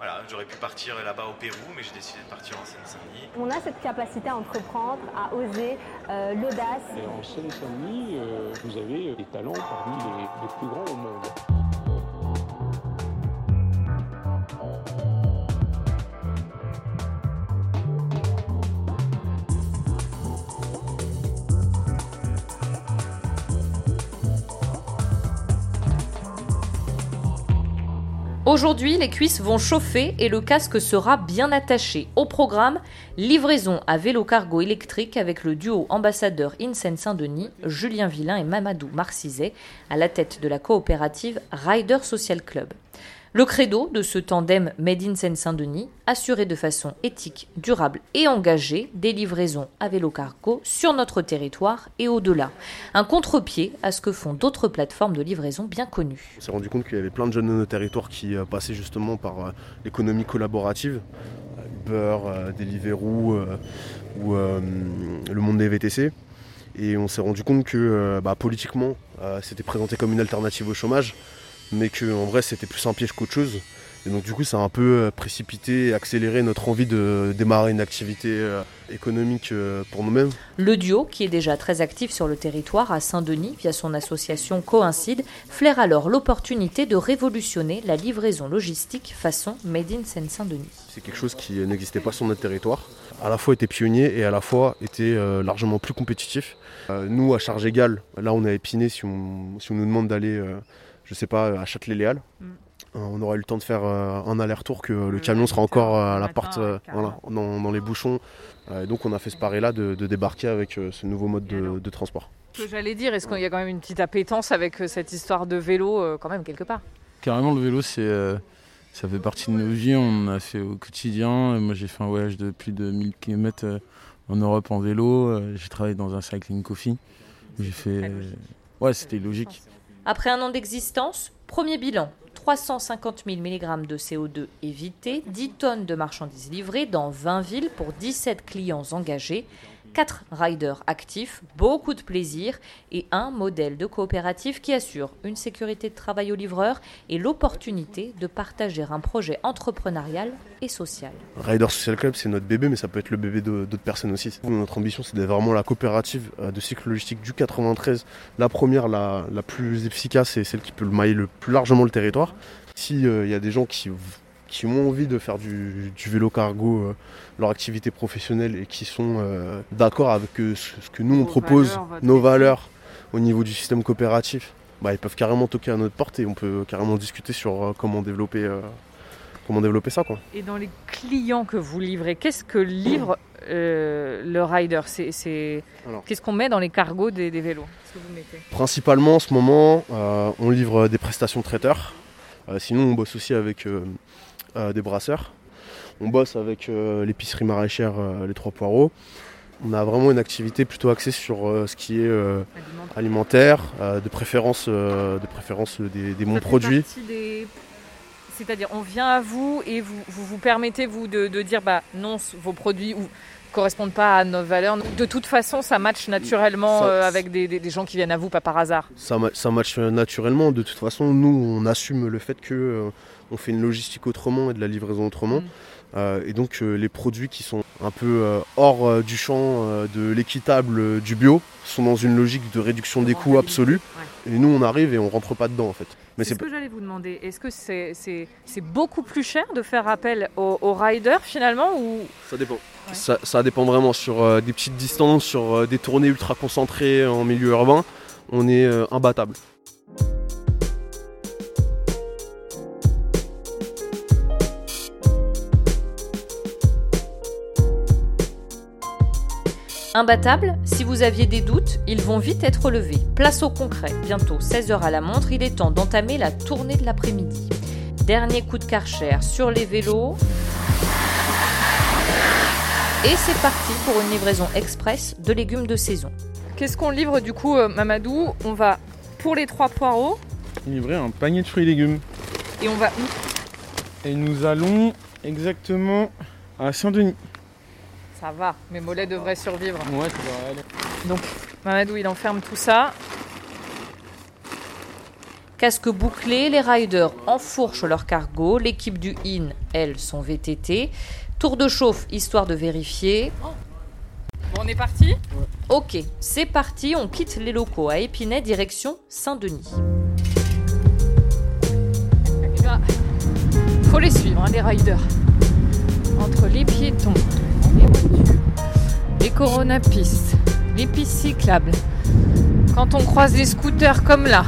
Voilà, j'aurais pu partir là-bas au Pérou, mais j'ai décidé de partir en Seine-Saint-Denis. On a cette capacité à entreprendre, à oser, euh, l'audace. Et en Seine-Saint-Denis, euh, vous avez des talents parmi les, les plus grands au monde. Aujourd'hui, les cuisses vont chauffer et le casque sera bien attaché. Au programme, livraison à vélo cargo électrique avec le duo ambassadeur INSEN Saint-Denis, Julien Villain et Mamadou Marcizet, à la tête de la coopérative Rider Social Club. Le credo de ce tandem Made in Seine-Saint-Denis, assurer de façon éthique, durable et engagée des livraisons à vélo cargo sur notre territoire et au-delà. Un contre-pied à ce que font d'autres plateformes de livraison bien connues. On s'est rendu compte qu'il y avait plein de jeunes de nos territoires qui euh, passaient justement par euh, l'économie collaborative, euh, Uber, Deliveroo ou le monde des VTC. Et on s'est rendu compte que bah, politiquement, c'était présenté comme une alternative au chômage, mais qu'en vrai, c'était plus un piège qu'autre chose. Et donc du coup, ça a un peu euh, précipité et accéléré notre envie de démarrer une activité euh, économique euh, pour nous-mêmes. Le duo, qui est déjà très actif sur le territoire à Saint-Denis via son association Coïncide, flaire alors l'opportunité de révolutionner la livraison logistique façon Made in Seine-Saint-Denis. C'est quelque chose qui n'existait pas sur notre territoire. À la fois était pionnier et à la fois était largement plus compétitif. Nous, à charge égale, là on a épiné si on, si on nous demande d'aller, je sais pas, à Châtelet-Léal. Mm. Euh, on aura eu le temps de faire euh, un aller-retour que le camion sera encore euh, à la porte, voilà, dans, dans les bouchons. Et donc on a fait ce pari-là de, de débarquer avec ce nouveau mode de, de transport. Ce que j'allais dire, est-ce qu'il y a quand même une petite appétence avec cette histoire de vélo, quand même, quelque part? Carrément, le vélo, c'est, ça fait partie de nos vies. On a fait au quotidien. Moi, j'ai fait un voyage de plus de 1000 km en Europe en vélo. J'ai travaillé dans un cycling coffee. J'ai fait. Ouais, c'était logique. Après un an d'existence, premier bilan 350 000 mg de CO2 évités, 10 tonnes de marchandises livrées dans 20 villes pour 17 clients engagés, 4 riders actifs, beaucoup de plaisir et un modèle de coopérative qui assure une sécurité de travail aux livreurs et l'opportunité de partager un projet entrepreneurial et social. Rider Social Club, c'est notre bébé, mais ça peut être le bébé d'autres personnes aussi. Notre ambition, c'est d'être vraiment la coopérative euh, de cycle logistique du 93. La première, la, plus efficace et celle qui peut le mailler le plus largement le territoire. S'il y a des gens qui, qui ont envie de faire du, du vélo cargo, euh, leur activité professionnelle, et qui sont euh, d'accord avec euh, ce, ce que nous, on propose, valeurs, nos valeurs au niveau du système coopératif, bah, ils peuvent carrément toquer à notre porte et on peut carrément discuter sur comment développer, euh, comment développer ça. Quoi. Et dans les clients que vous livrez, qu'est-ce que livre euh, le rider? Qu'est-ce qu'on met dans les cargos des, des vélos? Qu'est-ce que vous mettez? Principalement en ce moment, euh, on livre des prestations traiteurs. Euh, sinon, on bosse aussi avec des brasseurs. On bosse avec euh, l'épicerie maraîchère euh, Les Trois Poireaux. On a vraiment une activité plutôt axée sur euh, ce qui est euh, Alimentaire. euh, de préférence, euh, de préférence des, des bons produits. des- C'est-à-dire, on vient à vous et vous vous, vous permettez vous de, de dire bah non, vos produits ou correspondent pas à nos valeurs. De toute façon, ça match naturellement Ça- euh, avec des, des- gens qui viennent à vous, pas par hasard. Ça, ça match naturellement. De toute façon, nous, on assume le fait que euh, on fait une logistique autrement et de la livraison autrement. Mm. Euh, et donc, euh, les produits qui sont un peu euh, hors euh, du champ euh, de l'équitable, euh, du bio, sont dans une logique de réduction des coûts absolue. Et nous, on arrive et on rentre pas dedans, en fait. Mais C'est ce que j'allais vous demander. Est-ce que c'est beaucoup plus cher de faire appel aux, aux riders finalement ou? Ça dépend. Ça, ça dépend vraiment sur euh, des petites distances, sur euh, des tournées ultra concentrées en milieu urbain. On est euh, imbattable. Imbattable, si vous aviez des doutes, ils vont vite être levés. Place au concret. Bientôt 16h à la montre, il est temps d'entamer la tournée de l'après-midi. Dernier coup de karcher sur les vélos. Et c'est parti pour une livraison express de légumes de saison. qu'est-ce qu'on livre du coup, euh, Mamadou? On va pour les trois poireaux Livrer un panier de fruits et légumes. et on va où? Et nous allons exactement à Saint-Denis. Ça va, mes mollets devraient survivre. Ouais, ça devrait aller. Donc, Mamadou, il enferme tout ça. Casque bouclé, les riders enfourchent leur cargo, l'équipe du IN, elle, son VTT. Tour de chauffe, histoire de vérifier. Bon, on est parti? Ok, c'est parti, on quitte les locaux à Épinay, direction Saint-Denis. Ben, faut les suivre, hein, les riders. Entre les piétons, les coronapistes, les pistes cyclables. Quand on croise des scooters comme là,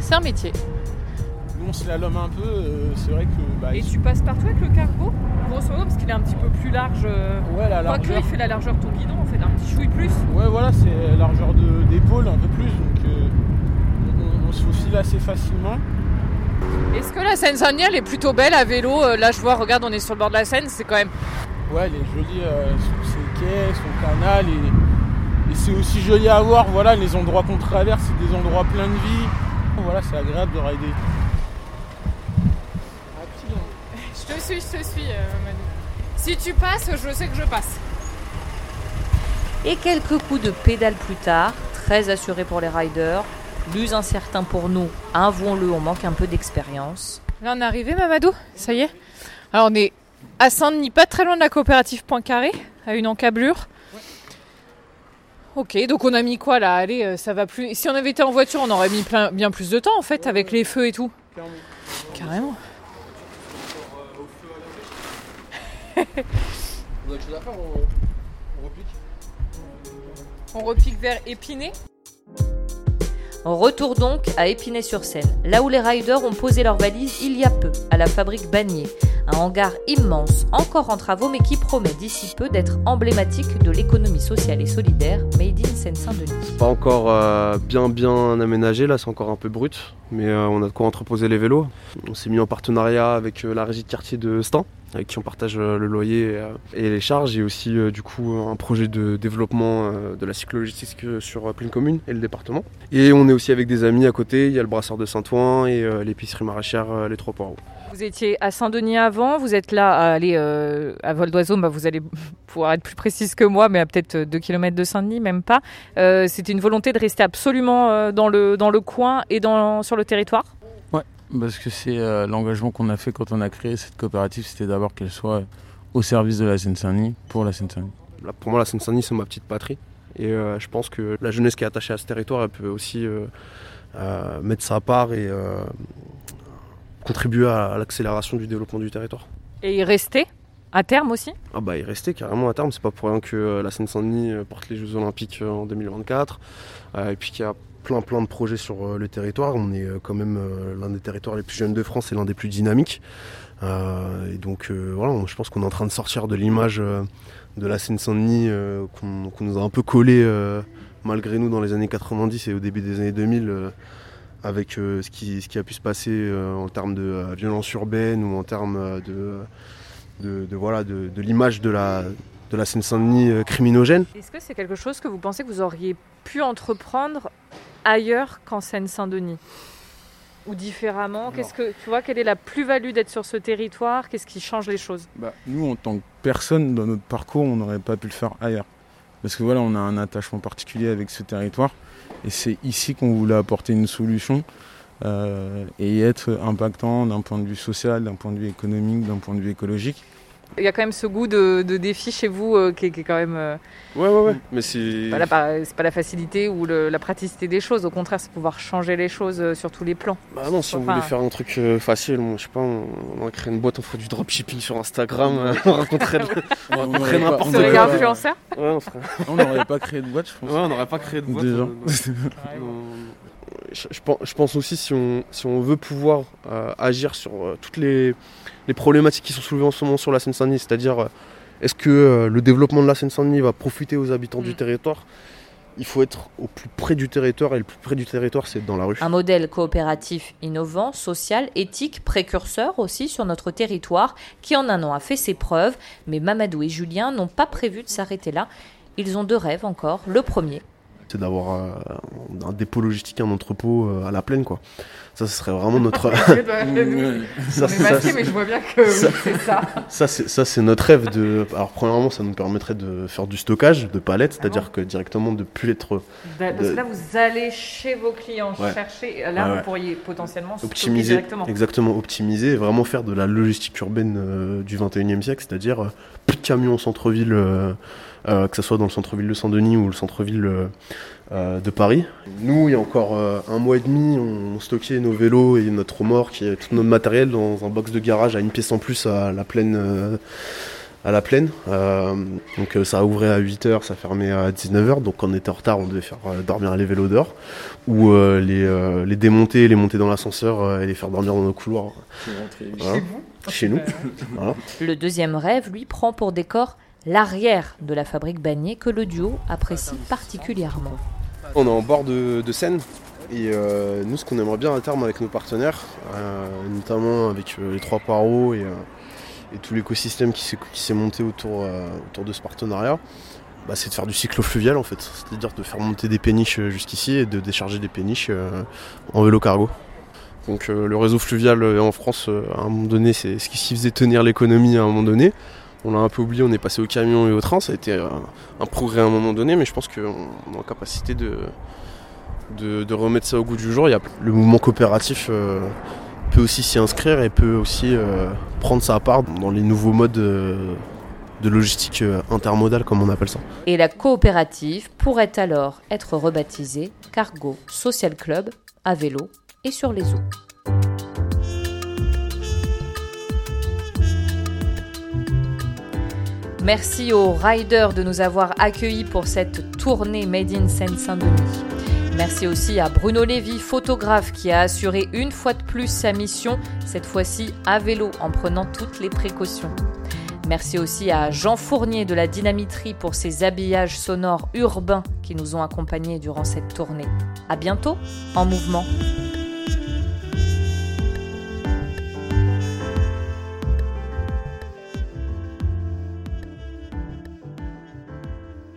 c'est un métier. Nous on slalom un peu, euh, c'est vrai que. Bah, Et tu passes partout avec le cargo Grosso modo, parce qu'il est un petit peu plus large. euh, Ouais, la Quoique, largeur. il fait la largeur de ton guidon, en fait, un petit chouille plus. Ouais, voilà, c'est la largeur de- d'épaule un peu plus, donc euh, on, on se faufile assez facilement. Est-ce que la Seine-Saint-Denis, elle est plutôt belle à vélo? Là, je vois, regarde, on est sur le bord de la Seine, c'est quand même. Ouais, elle est jolie, euh, son- ses quais, son canal, et, et c'est aussi joli à voir. Voilà, les endroits qu'on traverse, c'est des endroits pleins de vie. Voilà, c'est agréable de rider. Je te suis, je te suis, euh, Manu. Si tu passes, je sais que je passe. Et quelques coups de pédale plus tard, très assuré pour les riders, plus incertain pour nous, avouons-le, on manque un peu d'expérience. Là, on est arrivé, Mamadou? Ça y est? Alors, on est à Saint-Denis, pas très loin de la coopérative Poincaré, à une encablure. Ok, donc on a mis quoi là? Allez, euh, ça va plus. Si on avait été en voiture, on aurait mis plein- bien plus de temps en fait, avec les feux et tout. Carrément. On repique vers Épinay. Retour donc à Épinay-sur-Seine, là où les riders ont posé leurs valises il y a peu, à la fabrique Bagné. Un hangar immense, encore en travaux, mais qui promet d'ici peu d'être emblématique de l'économie sociale et solidaire made in Seine-Saint-Denis. Pas encore euh, bien bien aménagé, là c'est encore un peu brut, mais euh, on a de quoi entreposer les vélos. On s'est mis en partenariat avec euh, la régie de quartier de Stein, avec qui on partage le loyer et les charges, et aussi du coup un projet de développement de la cyclo-logistique sur pleine commune et le département. Et on est aussi avec des amis à côté, il y a le brasseur de Saint-Ouen et l'épicerie maraîchère Les Trois Poireaux. Vous étiez à Saint-Denis avant, vous êtes là à aller euh, à vol d'oiseau, bah vous allez pouvoir être plus précise que moi, mais à peut-être 2 km de Saint-Denis, même pas. Euh, C'était une volonté de rester absolument euh, dans, le, dans le coin et dans, sur le territoire? Parce que c'est euh, l'engagement qu'on a fait quand on a créé cette coopérative, c'était d'abord qu'elle soit au service de la Seine-Saint-Denis, pour la Seine-Saint-Denis. Pour moi, la Seine-Saint-Denis, c'est ma petite patrie. Et euh, je pense que la jeunesse qui est attachée à ce territoire, elle peut aussi euh, euh, mettre sa part et euh, contribuer à, l'accélération du développement du territoire. et y rester à terme aussi. Ah bah y rester carrément à terme, c'est pas pour rien que euh, la Seine-Saint-Denis euh, porte les Jeux Olympiques euh, en 2024 euh, et puis qu'il y a plein plein de projets sur le territoire. On est quand même l'un des territoires les plus jeunes de France et l'un des plus dynamiques. Euh, et donc euh, voilà, je pense qu'on est en train de sortir de l'image euh, de la Seine-Saint-Denis qu'on nous a un peu collé malgré nous dans les années 90 et au début des années 2000 euh, avec euh, ce, qui, ce qui a pu se passer euh, en termes de euh, violence urbaine ou en termes de, de, de, voilà, de, de l'image de la, de la Seine-Saint-Denis euh, criminogène. Est-ce que c'est quelque chose que vous pensez que vous auriez pu entreprendre ailleurs qu'en Seine-Saint-Denis? Ou différemment? Qu'est-ce que tu vois Quelle est la plus-value d'être sur ce territoire? Qu'est-ce qui change les choses? Bah, nous, en tant que personne, dans notre parcours, on n'aurait pas pu le faire ailleurs. Parce que voilà, on a un attachement particulier avec ce territoire. Et c'est ici qu'on voulait apporter une solution euh, et être impactant d'un point de vue social, d'un point de vue économique, d'un point de vue écologique. Il y a quand même ce goût de, de défi chez vous euh, qui, est, qui est quand même. euh, Ouais, ouais, ouais. Mais c'est. pas la, pas- c'est pas la facilité ou le- la praticité des choses. Au contraire, c'est pouvoir changer les choses euh, sur tous les plans. Bah non, si on voulait faire un truc euh, facile, moi, je sais pas, on, on aurait créé une boîte, on ferait du dropshipping sur Instagram, euh, on rencontrerait le- On ferait n'importe quoi. les Ouais, ouais. influenceurs Ouais, on ferait- On n'aurait pas créé de boîte, je pense. ouais, on n'aurait pas créé de boîte. Déjà. Je, je pense, aussi si on, si on veut pouvoir euh, agir sur euh, toutes les, les problématiques qui sont soulevées en ce moment sur la Seine-Saint-Denis, c'est-à-dire euh, est-ce que euh, le développement de la Seine-Saint-Denis va profiter aux habitants Mm. du territoire? Il faut être au plus près du territoire et le plus près du territoire, c'est dans la rue. Un modèle coopératif innovant, social, éthique, précurseur aussi sur notre territoire, qui en un an a fait ses preuves, mais Mamadou et Julien n'ont pas prévu de s'arrêter là. Ils ont deux rêves encore. Le premier, c'est d'avoir euh, un dépôt logistique, un entrepôt euh, à la plaine, quoi. Ça, ce serait vraiment notre. ça, mais je vois bien que ça, oui, c'est ça. Ça, c'est, notre rêve. De... Alors, premièrement, ça nous permettrait de faire du stockage de palettes, c'est-à-dire que directement de plus être. Parce que là, vous allez chez vos clients Ouais. chercher. Là, Ouais, vous pourriez potentiellement optimiser, directement. exactement, optimiser et vraiment faire de la logistique urbaine euh, du 21e siècle, c'est-à-dire euh, plus de camions au centre-ville, euh, euh, que ce soit dans le centre-ville de Saint-Denis ou le centre-ville euh, euh, de Paris. Nous, il y a encore euh, un mois et demi, on stockait nos vélos et notre remorque et tout notre matériel dans un box de garage à une pièce en plus à la plaine. euh, à la plaine. Euh, donc euh, ça ouvrait à 8h, ça fermait à 19h. Donc quand on était en retard, on devait faire euh, dormir les vélos dehors. Ou euh, les, euh, les démonter, les monter dans l'ascenseur euh, et les faire dormir dans nos couloirs. Voilà. Chez vous Chez nous. Voilà. Le deuxième rêve, lui, prend pour décor l'arrière de la fabrique Bagné que le duo apprécie particulièrement. On est en bord de, Seine. Et euh, nous, ce qu'on aimerait bien à terme avec nos partenaires, euh, notamment avec euh, les trois paros et, tout l'écosystème qui s'est, monté autour, de ce partenariat, bah, c'est de faire du cyclo-fluvial en fait. C'est-à-dire de faire monter des péniches jusqu'ici et de décharger des péniches en vélo cargo. Donc le réseau fluvial en France, à un moment donné, c'est ce qui faisait tenir l'économie à un moment donné. On l'a un peu oublié, on est passé au camion et au train, ça a été un progrès à un moment donné, mais je pense qu'on est en capacité de, remettre ça au goût du jour. Il y a le mouvement coopératif euh, peut aussi s'y inscrire et peut aussi euh, prendre sa part dans les nouveaux modes euh, de logistique intermodale, comme on appelle ça. Et la coopérative pourrait alors être rebaptisée Cargo Social Club à vélo et sur les eaux. Merci aux riders de nous avoir accueillis pour cette tournée Made in Seine-Saint-Denis. Merci aussi à Bruno Lévy, photographe, qui a assuré une fois de plus sa mission, cette fois-ci à vélo, en prenant toutes les précautions. Merci aussi à Jean Fournier de la Dynamiterie pour ses habillages sonores urbains qui nous ont accompagnés durant cette tournée. À bientôt en mouvement.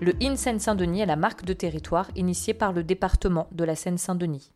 Le IN Seine-Saint-Denis est la marque de territoire initiée par le département de la Seine-Saint-Denis.